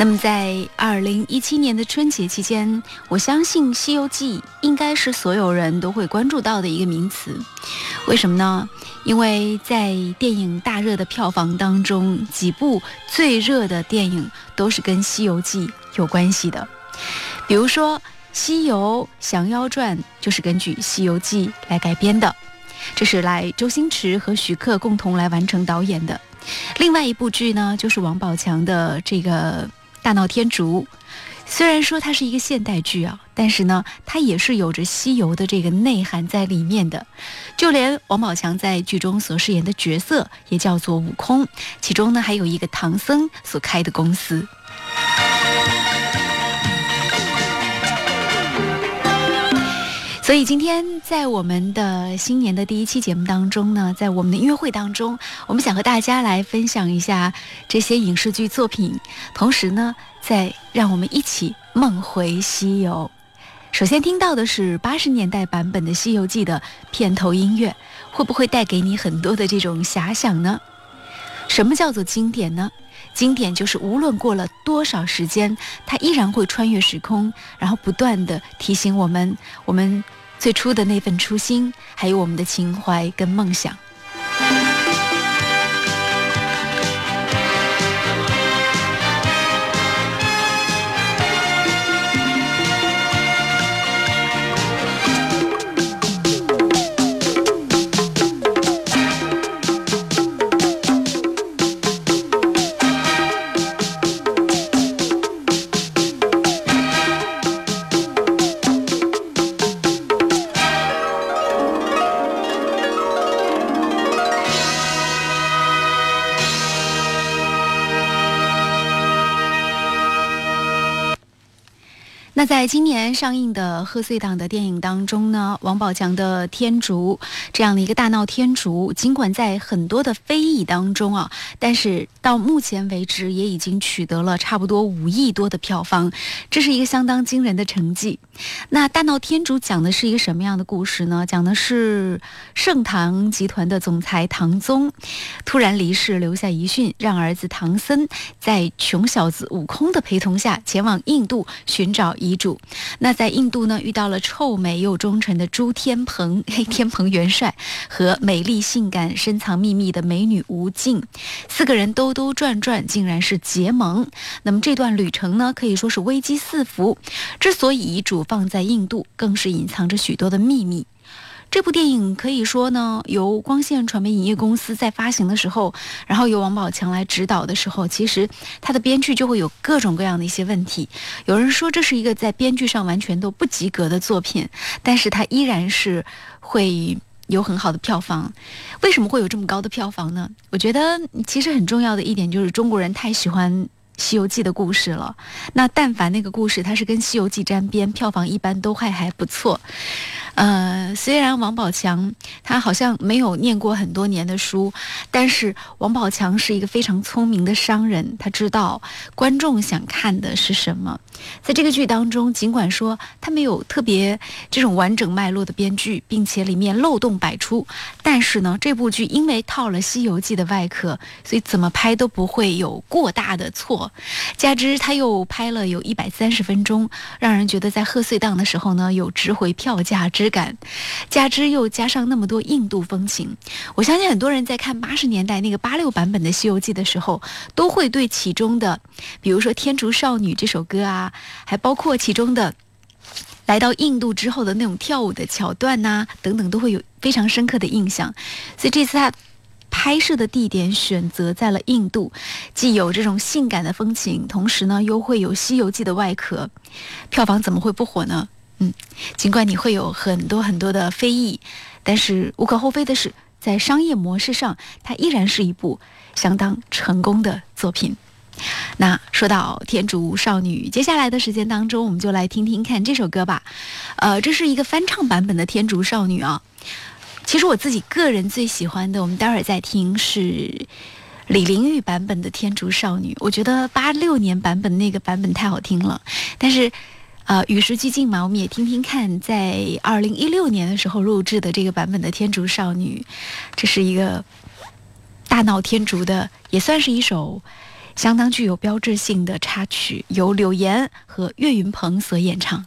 那么，在二零一七年的春节期间，我相信《西游记》应该是所有人都会关注到的一个名词。为什么呢？因为在电影大热的票房当中，几部最热的电影都是跟《西游记》有关系的。比如说，《西游降妖传》就是根据《西游记》来改编的，这是来周星驰和徐克共同来完成导演的。另外一部剧呢，就是王宝强的这个。大闹天竺，虽然说它是一个现代剧啊，但是呢，它也是有着西游的这个内涵在里面的。就连王宝强在剧中所饰演的角色也叫做悟空，其中呢还有一个唐僧所开的公司。所以今天在我们的新年的第一期节目当中呢，在我们的音乐会当中，我们想和大家来分享一下这些影视剧作品，同时呢，再让我们一起梦回西游。首先听到的是八十年代版本的《西游记》的片头音乐，会不会带给你很多的这种遐想呢？什么叫做经典呢？经典就是无论过了多少时间，它依然会穿越时空，然后不断的提醒我们，我们。最初的那份初心，还有我们的情怀跟梦想。那在今年上映的贺岁档的电影当中呢，王宝强的《天竺》这样的一个大闹天竺，尽管在很多的非议当中啊，但是到目前为止也已经取得了差不多五亿多的票房，这是一个相当惊人的成绩。那大闹天竺讲的是一个什么样的故事呢？讲的是盛唐集团的总裁唐宗突然离世，留下遗训，让儿子唐僧在穷小子悟空的陪同下前往印度寻找遗嘱。那在印度呢，遇到了臭美又忠诚的朱天鹏，嘿，天蓬元帅和美丽性感、深藏秘密的美女吴静，四个人兜兜转转，竟然是结盟。那么这段旅程呢，可以说是危机四伏。之所以遗嘱放在印度，更是隐藏着许多的秘密。这部电影可以说呢，由光线传媒影业公司在发行的时候，然后由王宝强来指导的时候，其实他的编剧就会有各种各样的一些问题。有人说这是一个在编剧上完全都不及格的作品，但是它依然是会有很好的票房。为什么会有这么高的票房呢？我觉得其实很重要的一点就是中国人太喜欢《西游记》的故事了。那但凡那个故事它是跟《西游记》沾边，票房一般都还还不错。呃，虽然王宝强他好像没有念过很多年的书，但是王宝强是一个非常聪明的商人，他知道观众想看的是什么。在这个剧当中，尽管说他没有特别这种完整脉络的编剧，并且里面漏洞百出，但是呢，这部剧因为套了《西游记》的外壳，所以怎么拍都不会有过大的错。加之他又拍了有一百三十分钟，让人觉得在贺岁档的时候呢，有值回票价之。感，加之又加上那么多印度风情，我相信很多人在看八十年代那个八六版本的《西游记》的时候，都会对其中的，比如说《天竺少女》这首歌啊，还包括其中的来到印度之后的那种跳舞的桥段呐，等等，都会有非常深刻的印象。所以这次他拍摄的地点选择在了印度，既有这种性感的风情，同时呢又会有《西游记》的外壳，票房怎么会不火呢？嗯，尽管你会有很多很多的非议，但是无可厚非的是，在商业模式上，它依然是一部相当成功的作品。那说到《天竺少女》，接下来的时间当中，我们就来听听看这首歌吧。呃，这是一个翻唱版本的《天竺少女》啊。其实我自己个人最喜欢的，我们待会儿再听是李玲玉版本的《天竺少女》。我觉得八六年版本那个版本太好听了，但是。呃，与时俱进嘛，我们也听听看，在二零一六年的时候录制的这个版本的《天竺少女》，这是一个大闹天竺的，也算是一首相当具有标志性的插曲，由柳岩和岳云鹏所演唱。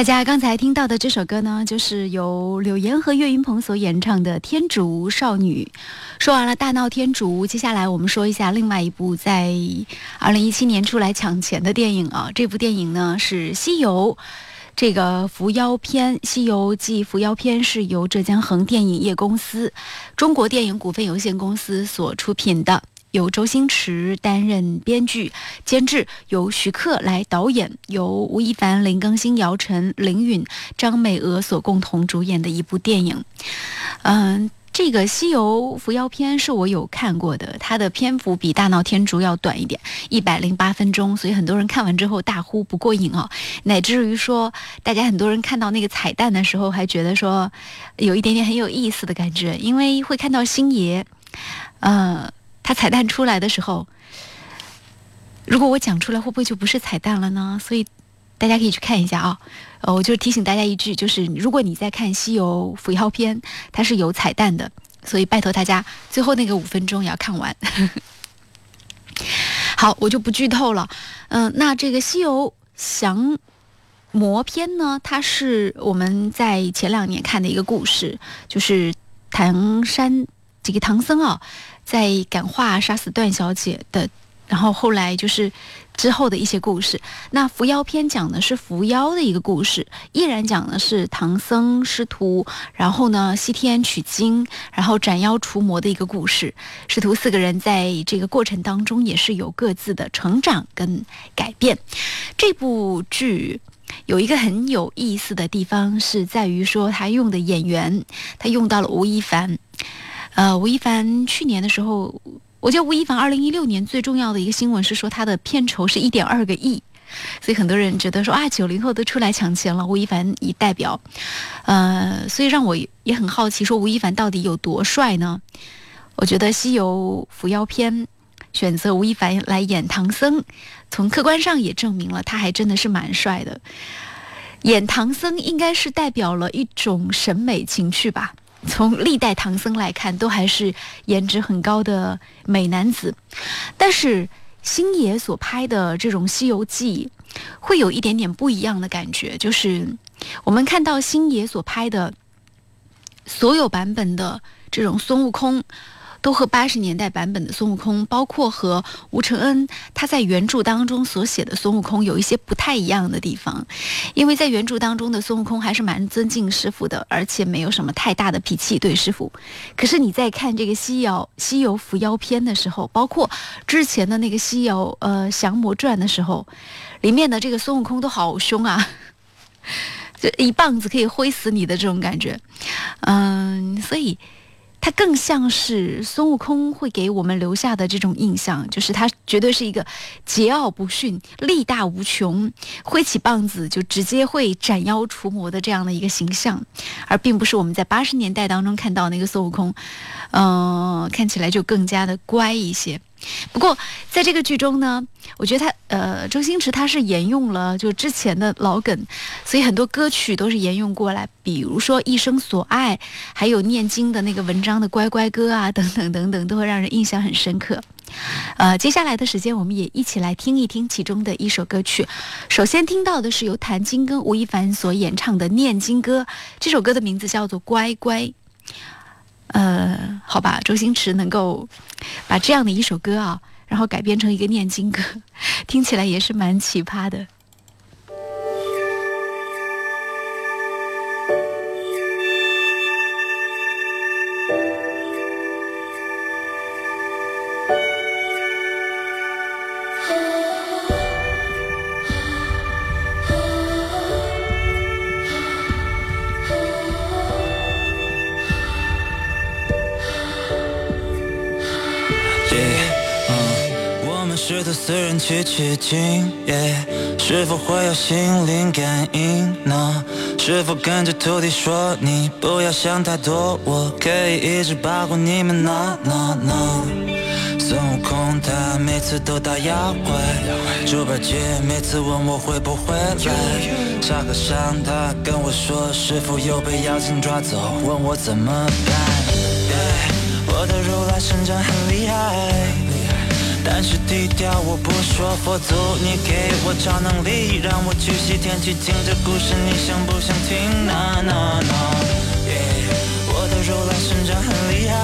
大家刚才听到的这首歌呢，就是由柳岩和岳云鹏所演唱的《天竺少女》。说完了《大闹天竺》，接下来我们说一下另外一部在二零一七年出来抢钱的电影啊。这部电影呢是《西游》，这个伏妖篇《西游记》伏妖篇是由浙江恒电影业公司、中国电影股份有限公司所出品的。由周星驰担任编剧、监制，由徐克来导演，由吴亦凡、林更新、姚晨、林允、张美娥所共同主演的一部电影。嗯，这个《西游伏妖篇》是我有看过的，它的篇幅比《大闹天竺》要短一点，一百零八分钟，所以很多人看完之后大呼不过瘾哦，乃至于说，大家很多人看到那个彩蛋的时候，还觉得说有一点点很有意思的感觉，因为会看到星爷，呃。它彩蛋出来的时候，如果我讲出来，会不会就不是彩蛋了呢？所以大家可以去看一下啊。呃，我就提醒大家一句，就是如果你在看《西游伏妖篇》，它是有彩蛋的，所以拜托大家最后那个五分钟也要看完。好，我就不剧透了。嗯，那这个《西游降魔篇》呢，它是我们在前两年看的一个故事，就是唐山这个唐僧啊。在感化杀死段小姐的，然后后来就是之后的一些故事。那伏妖篇讲的是伏妖的一个故事，依然讲的是唐僧师徒，然后呢西天取经，然后斩妖除魔的一个故事。师徒四个人在这个过程当中也是有各自的成长跟改变。这部剧有一个很有意思的地方是在于说他用的演员，他用到了吴亦凡。呃，吴亦凡去年的时候，我觉得吴亦凡二零一六年最重要的一个新闻是说他的片酬是一点二个亿，所以很多人觉得说啊，九零后都出来抢钱了，吴亦凡以代表，呃，所以让我也很好奇，说吴亦凡到底有多帅呢？我觉得《西游伏妖篇》选择吴亦凡来演唐僧，从客观上也证明了他还真的是蛮帅的。演唐僧应该是代表了一种审美情趣吧。从历代唐僧来看，都还是颜值很高的美男子。但是星爷所拍的这种《西游记》，会有一点点不一样的感觉，就是我们看到星爷所拍的所有版本的这种孙悟空。都和八十年代版本的孙悟空，包括和吴承恩他在原著当中所写的孙悟空有一些不太一样的地方，因为在原著当中的孙悟空还是蛮尊敬师傅的，而且没有什么太大的脾气对师傅。可是你在看这个《西游西游伏妖篇》的时候，包括之前的那个《西游呃降魔传》的时候，里面的这个孙悟空都好凶啊，就一棒子可以挥死你的这种感觉，嗯，所以。它更像是孙悟空会给我们留下的这种印象，就是他绝对是一个桀骜不驯、力大无穷，挥起棒子就直接会斩妖除魔的这样的一个形象，而并不是我们在八十年代当中看到那个孙悟空，嗯，看起来就更加的乖一些。不过，在这个剧中呢，我觉得他呃，周星驰他是沿用了就之前的老梗，所以很多歌曲都是沿用过来，比如说《一生所爱》，还有念经的那个文章的乖乖歌啊，等等等等，都会让人印象很深刻。呃，接下来的时间，我们也一起来听一听其中的一首歌曲。首先听到的是由谭晶跟吴亦凡所演唱的念经歌，这首歌的名字叫做《乖乖》。呃，好吧，周星驰能够把这样的一首歌啊，然后改编成一个念经歌，听起来也是蛮奇葩的。去取经，是否会有心灵感应呢？是否跟着徒弟说你不要想太多，我可以一直保护你们呢呢呢？孙悟空他每次都打妖怪，猪八戒每次问我会不会来，沙和尚他跟我说师傅又被妖精抓走，问我怎么办？我的如来神掌很厉害。但是低调，我不说佛祖，你给我超能力，让我去西天取经这故事，你想不想听？No No No，我的如来神掌很厉害，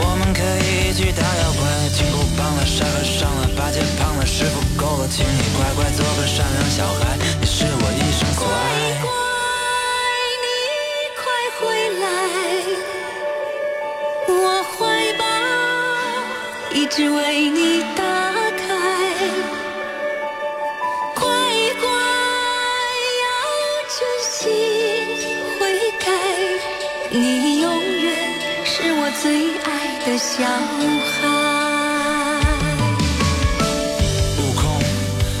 我们可以一起打妖怪，金箍棒了，沙和尚了，八戒胖了，师傅够了，请你乖乖做个善良小孩，你是我一生所爱。只为你打开，乖乖要真心悔改，你永远是我最爱的小孩。悟空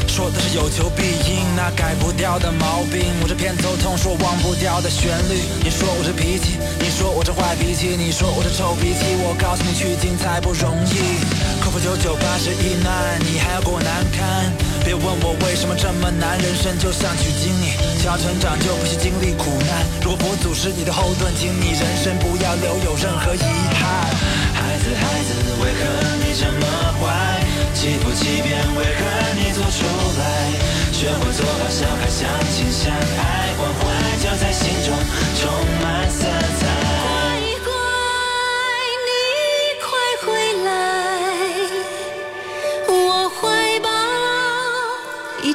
说的是有求必应，那改不掉的毛病。我这偏头痛，说忘不掉的旋律。你说我这脾气，你说我这坏脾气，你说我这臭脾气。我告诉你，取经才不容易。克服九九八十一难，你还要过我难堪。别问我为什么这么难，人生就像取经，你想要成长就必须经历苦难。如果佛祖是你的后盾，请你人生不要留有任何遗憾。孩子，孩子，为何你这么坏？欺负欺骗，为何你做出来？学会做好小孩，相亲相爱，关怀就在心中充满色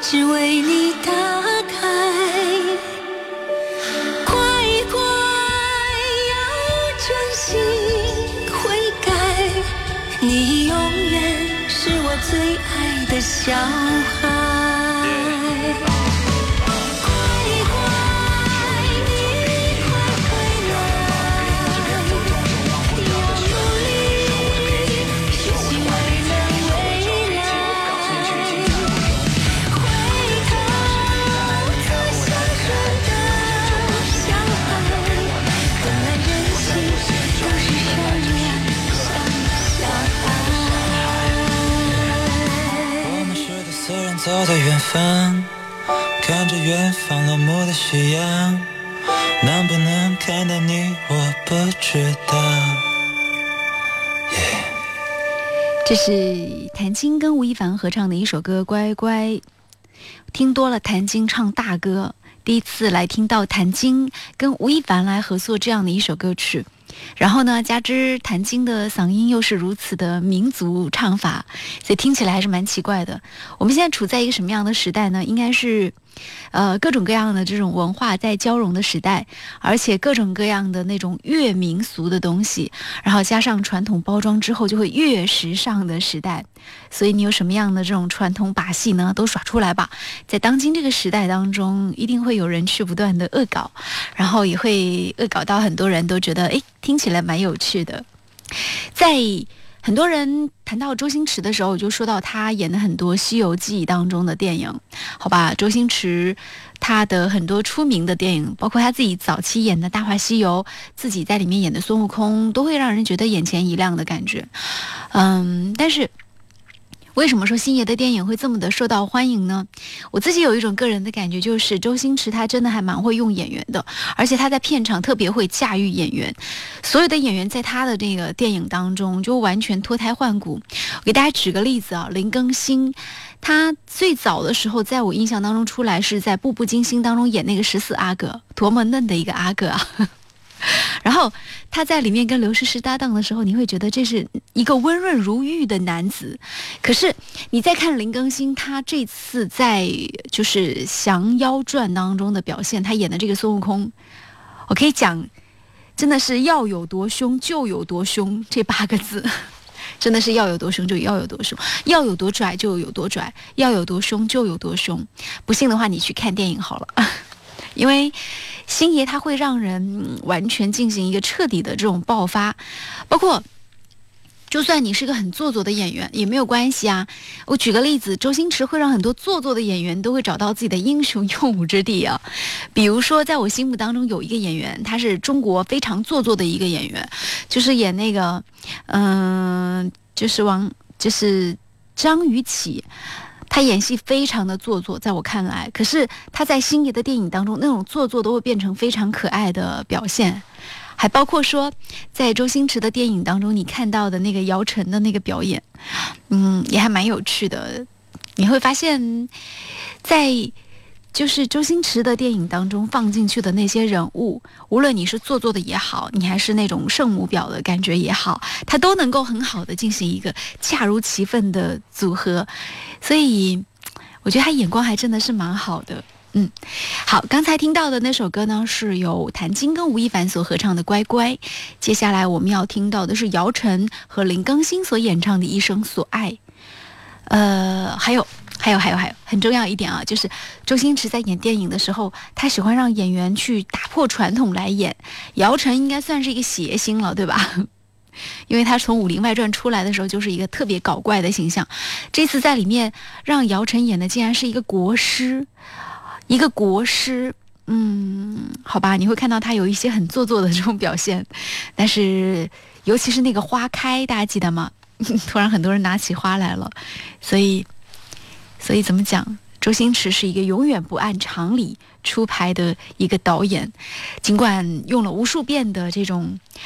只为你打开。乖乖，要真心悔改，你永远。是我最爱的小孩。看到你，我不知道。这是谭晶跟吴亦凡合唱的一首歌《乖乖》，听多了谭晶唱大歌，第一次来听到谭晶跟吴亦凡来合作这样的一首歌曲。然后呢，加之谭晶的嗓音又是如此的民族唱法，所以听起来还是蛮奇怪的。我们现在处在一个什么样的时代呢？应该是，呃，各种各样的这种文化在交融的时代，而且各种各样的那种越民俗的东西，然后加上传统包装之后，就会越时尚的时代。所以你有什么样的这种传统把戏呢？都耍出来吧！在当今这个时代当中，一定会有人去不断的恶搞，然后也会恶搞到很多人都觉得，哎，听起来蛮有趣的。在很多人谈到周星驰的时候，就说到他演的很多《西游记》当中的电影，好吧？周星驰他的很多出名的电影，包括他自己早期演的《大话西游》，自己在里面演的孙悟空，都会让人觉得眼前一亮的感觉。嗯，但是。为什么说星爷的电影会这么的受到欢迎呢？我自己有一种个人的感觉，就是周星驰他真的还蛮会用演员的，而且他在片场特别会驾驭演员。所有的演员在他的这个电影当中就完全脱胎换骨。我给大家举个例子啊，林更新，他最早的时候在我印象当中出来是在《步步惊心》当中演那个十四阿哥，多么嫩的一个阿哥啊！然后他在里面跟刘诗诗搭档的时候，你会觉得这是一个温润如玉的男子。可是你再看林更新，他这次在就是《降妖传》当中的表现，他演的这个孙悟空，我可以讲，真的是要有多凶就有多凶，这八个字，真的是要有多凶就要有多凶，要有多拽就有多拽，要有多凶就有多凶。不信的话，你去看电影好了，因为。星爷他会让人完全进行一个彻底的这种爆发，包括就算你是个很做作的演员也没有关系啊。我举个例子，周星驰会让很多做作的演员都会找到自己的英雄用武之地啊。比如说，在我心目当中有一个演员，他是中国非常做作的一个演员，就是演那个，嗯，就是王，就是张雨绮。他演戏非常的做作，在我看来，可是他在星爷的电影当中，那种做作都会变成非常可爱的表现，还包括说，在周星驰的电影当中，你看到的那个姚晨的那个表演，嗯，也还蛮有趣的。你会发现，在。就是周星驰的电影当中放进去的那些人物，无论你是做作的也好，你还是那种圣母婊的感觉也好，他都能够很好的进行一个恰如其分的组合，所以我觉得他眼光还真的是蛮好的。嗯，好，刚才听到的那首歌呢，是由谭晶跟吴亦凡所合唱的《乖乖》，接下来我们要听到的是姚晨和林更新所演唱的一生所爱，呃，还有。还有还有还有，很重要一点啊，就是周星驰在演电影的时候，他喜欢让演员去打破传统来演。姚晨应该算是一个谐星了，对吧？因为他从《武林外传》出来的时候就是一个特别搞怪的形象，这次在里面让姚晨演的竟然是一个国师，一个国师。嗯，好吧，你会看到他有一些很做作的这种表现，但是尤其是那个花开，大家记得吗？突然很多人拿起花来了，所以。所以怎么讲？周星驰是一个永远不按常理出牌的一个导演，尽管用了无数遍的这种《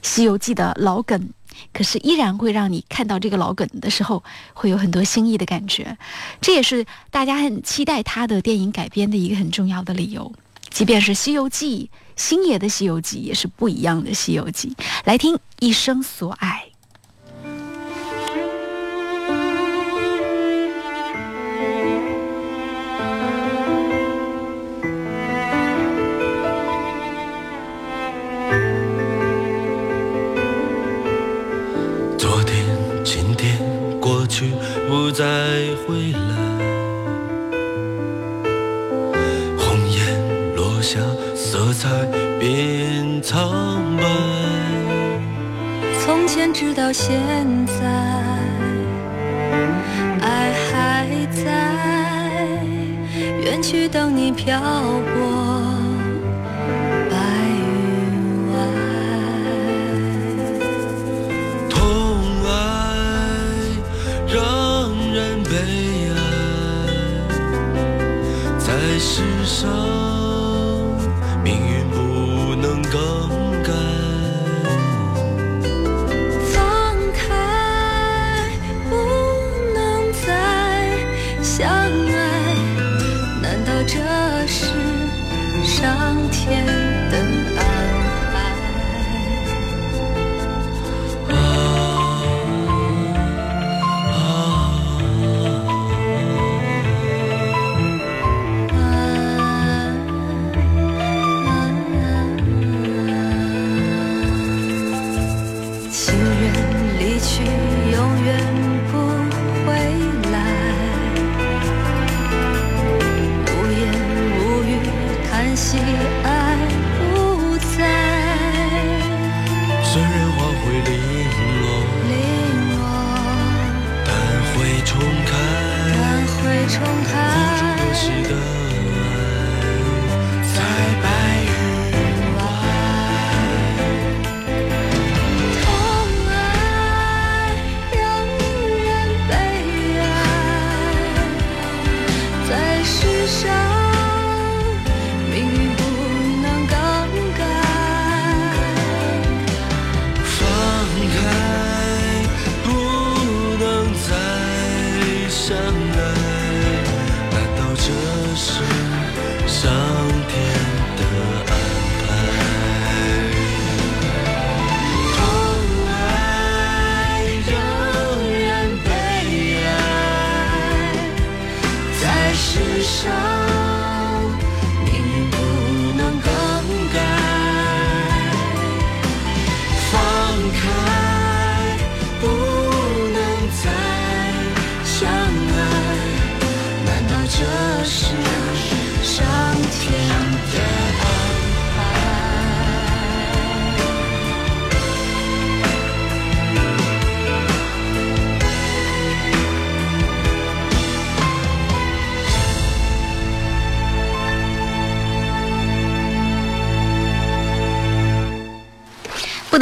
西游记》的老梗，可是依然会让你看到这个老梗的时候，会有很多新意的感觉。这也是大家很期待他的电影改编的一个很重要的理由。即便是《西游记》，星爷的《西游记》也是不一样的《西游记》。来听《一生所爱》。再回来，红颜落下，色彩变苍白。从前直到现在，爱还在，远去等你漂泊。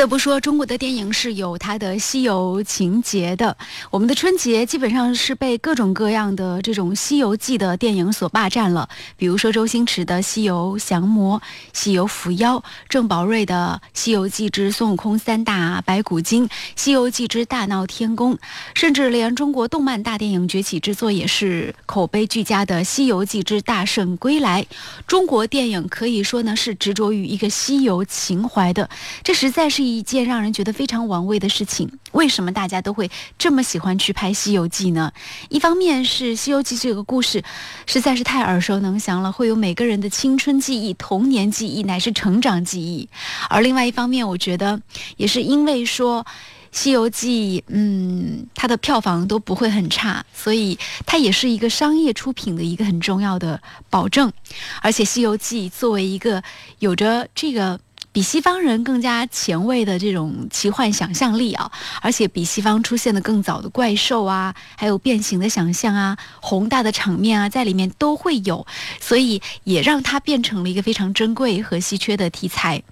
不得不说，中国的电影是有它的西游情节的。我们的春节基本上是被各种各样的这种《西游记》的电影所霸占了，比如说周星驰的《西游降魔》《西游伏妖》，郑宝瑞的《西游记之孙悟空三大白骨精》《西游记之大闹天宫》，甚至连中国动漫大电影崛起之作也是口碑俱佳的《西游记之大圣归来》。中国电影可以说呢是执着于一个西游情怀的，这实在是一件让人觉得非常玩味的事情。为什么大家都会这么喜欢去拍《西游记》呢？一方面是《西游记》这个故事实在是太耳熟能详了，会有每个人的青春记忆、童年记忆乃至成长记忆；而另外一方面，我觉得也是因为说。《西游记》，嗯，它的票房都不会很差，所以它也是一个商业出品的一个很重要的保证。而且，《西游记》作为一个有着这个比西方人更加前卫的这种奇幻想象力啊，而且比西方出现的更早的怪兽啊，还有变形的想象啊，宏大的场面啊，在里面都会有，所以也让它变成了一个非常珍贵和稀缺的题材。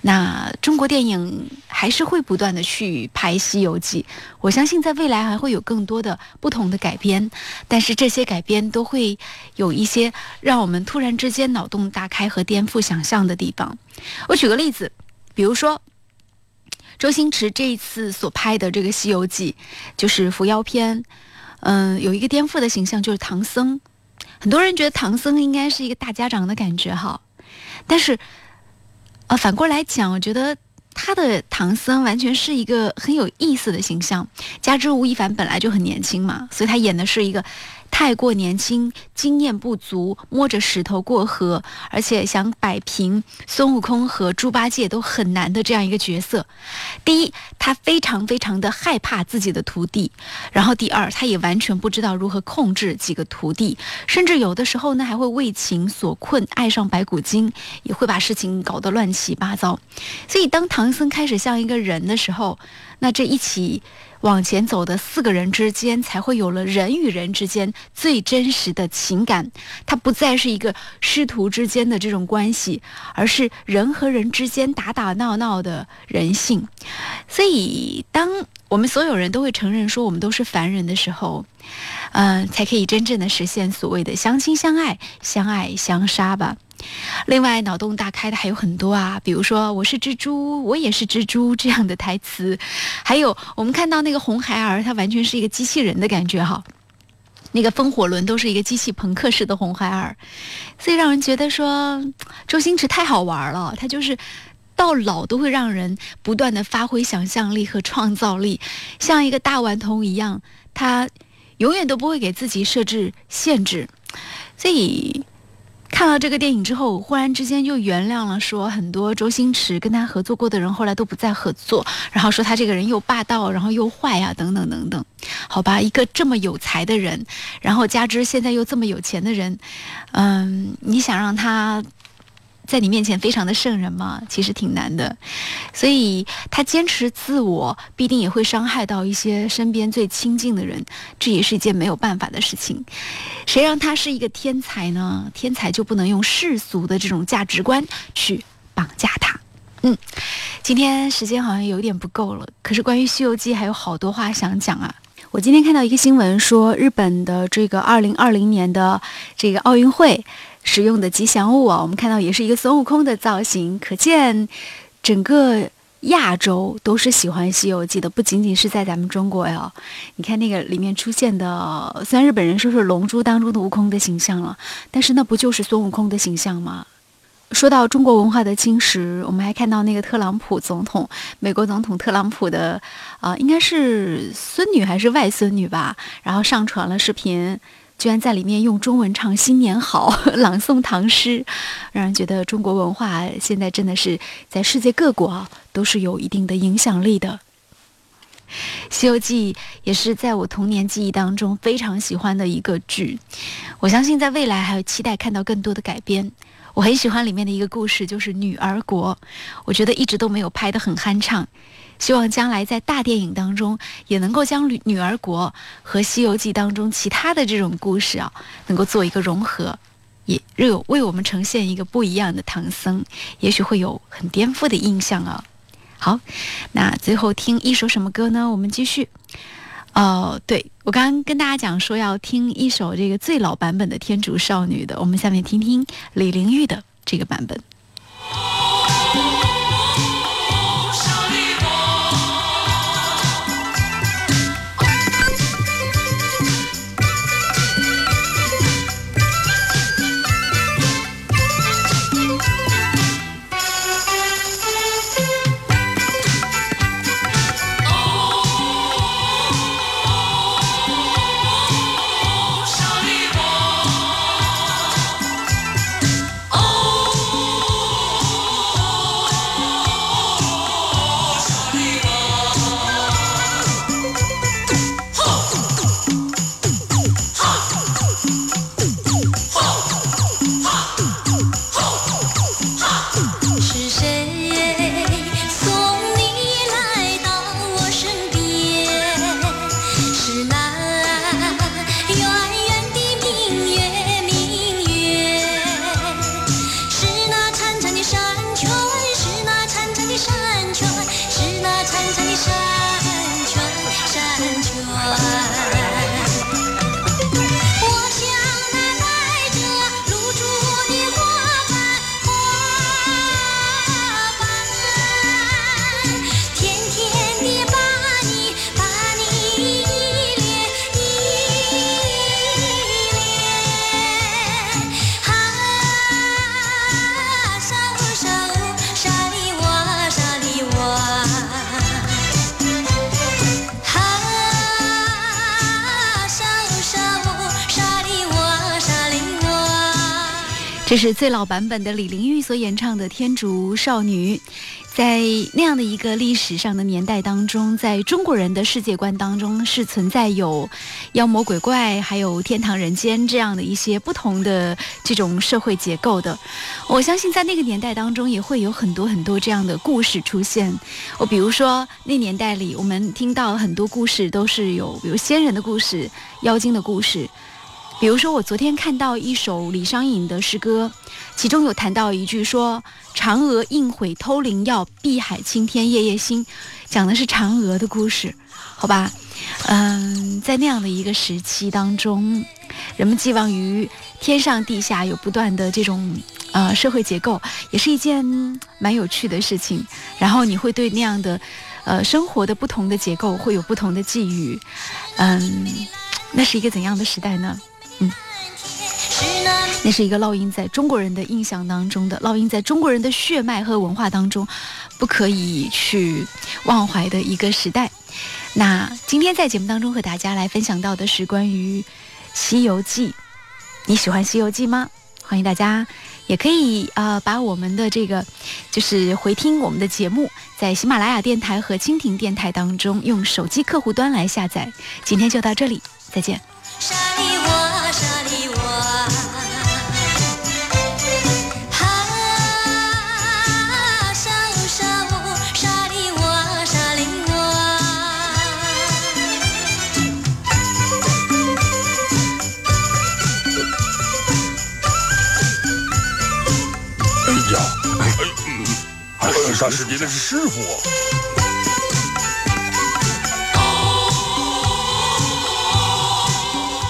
那中国电影还是会不断的去拍《西游记》，我相信在未来还会有更多的不同的改编，但是这些改编都会有一些让我们突然之间脑洞大开和颠覆想象的地方。我举个例例子，比如说。周星驰这一次所拍的这个《西游记》，就是伏妖篇，嗯、有一个颠覆的形象，就是唐僧。很多人觉得唐僧应该是一个大家长的感觉哈，但是，呃，反过来讲，我觉得他的唐僧完全是一个很有意思的形象。加之吴亦凡本来就很年轻嘛，所以他演的是一个太过年轻、经验不足、摸着石头过河，而且想摆平孙悟空和猪八戒都很难的这样一个角色。第一，他非常非常的害怕自己的徒弟；然后第二，他也完全不知道如何控制几个徒弟，甚至有的时候呢还会为情所困，爱上白骨精，也会把事情搞得乱七八糟。所以，当唐僧开始像一个人的时候，那这一起往前走的四个人之间，才会有了人与人之间最真实的情感。它不再是一个师徒之间的这种关系，而是人和人之间打打闹闹的人性。所以，当我们所有人都会承认说我们都是凡人的时候，嗯、才可以真正的实现所谓的相亲相爱、相爱相杀吧。另外，脑洞大开的还有很多啊，比如说“我是蜘蛛，我也是蜘蛛”这样的台词，还有我们看到那个红孩儿，他完全是一个机器人的感觉哈。那个风火轮都是一个机器朋克式的红孩儿，所以让人觉得说周星驰太好玩了，他就是。到老都会让人不断的发挥想象力和创造力，像一个大顽童一样，他永远都不会给自己设置限制，所以看了这个电影之后，我忽然之间就原谅了，说很多周星驰跟他合作过的人后来都不再合作，然后说他这个人又霸道，然后又坏啊、等等等等。好吧，一个这么有才的人，然后加之现在又这么有钱的人，嗯，你想让他在你面前非常的圣人吗？其实挺难的，所以他坚持自我，必定也会伤害到一些身边最亲近的人，这也是一件没有办法的事情。谁让他是一个天才呢？天才就不能用世俗的这种价值观去绑架他。嗯，今天时间好像有点不够了，可是关于《西游记》还有好多话想讲啊。我今天看到一个新闻说，日本的这个二零二零年的这个奥运会使用的吉祥物啊，我们看到也是一个孙悟空的造型，可见整个亚洲都是喜欢《西游记》的，不仅仅是在咱们中国呀。你看那个里面出现的，虽然日本人说是《龙珠》当中的悟空的形象了，但是那不就是孙悟空的形象吗？说到中国文化的侵蚀，我们还看到那个特朗普总统，美国总统特朗普的，啊，应该是孙女还是外孙女吧？然后上传了视频，居然在里面用中文唱“新年好”，朗诵唐诗，让人觉得中国文化现在真的是在世界各国啊都是有一定的影响力的。《西游记》也是在我童年记忆当中非常喜欢的一个剧，我相信在未来还有期待看到更多的改编。我很喜欢里面的一个故事，就是女儿国。我觉得一直都没有拍得很酣畅，希望将来在大电影当中也能够将女女儿国和《西游记》当中其他的这种故事啊，能够做一个融合，也为为我们呈现一个不一样的唐僧，也许会有很颠覆的印象啊。好，那最后听一首什么歌呢？我们继续。哦，对我刚刚跟大家讲说要听一首这个最老版本的《天竺少女》的，我们下面听听李玲玉的这个版本。是最老版本的李玲玉所演唱的《天竺少女》，在那样的一个历史上的年代当中，在中国人的世界观当中是存在有妖魔鬼怪，还有天堂人间这样的一些不同的这种社会结构的。我相信在那个年代当中也会有很多很多这样的故事出现。我比如说那年代里，我们听到很多故事都是有，比如仙人的故事、妖精的故事。比如说，我昨天看到一首李商隐的诗歌，其中有谈到一句说：“嫦娥应悔偷灵药，碧海青天夜夜心。”讲的是嫦娥的故事，好吧？嗯，在那样的一个时期当中，人们寄望于天上地下有不断的这种呃社会结构，也是一件蛮有趣的事情。然后你会对那样的呃生活的不同的结构会有不同的寄予，嗯，那是一个怎样的时代呢？嗯，那是一个烙印在中国人的印象当中的，烙印在中国人的血脉和文化当中，不可以去忘怀的一个时代。那今天在节目当中和大家来分享到的是关于《西游记》，你喜欢《西游记》吗？欢迎大家，也可以呃把我们的这个就是回听我们的节目，在喜马拉雅电台和蜻蜓电台当中用手机客户端来下载。今天就到这里，再见。沙师弟那是师傅啊。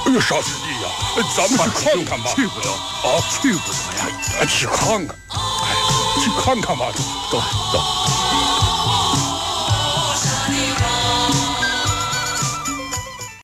哎呀，沙师弟呀，咱们去看看吧。去不得啊，去不得呀！去看看，哎，去看看吧，走走走。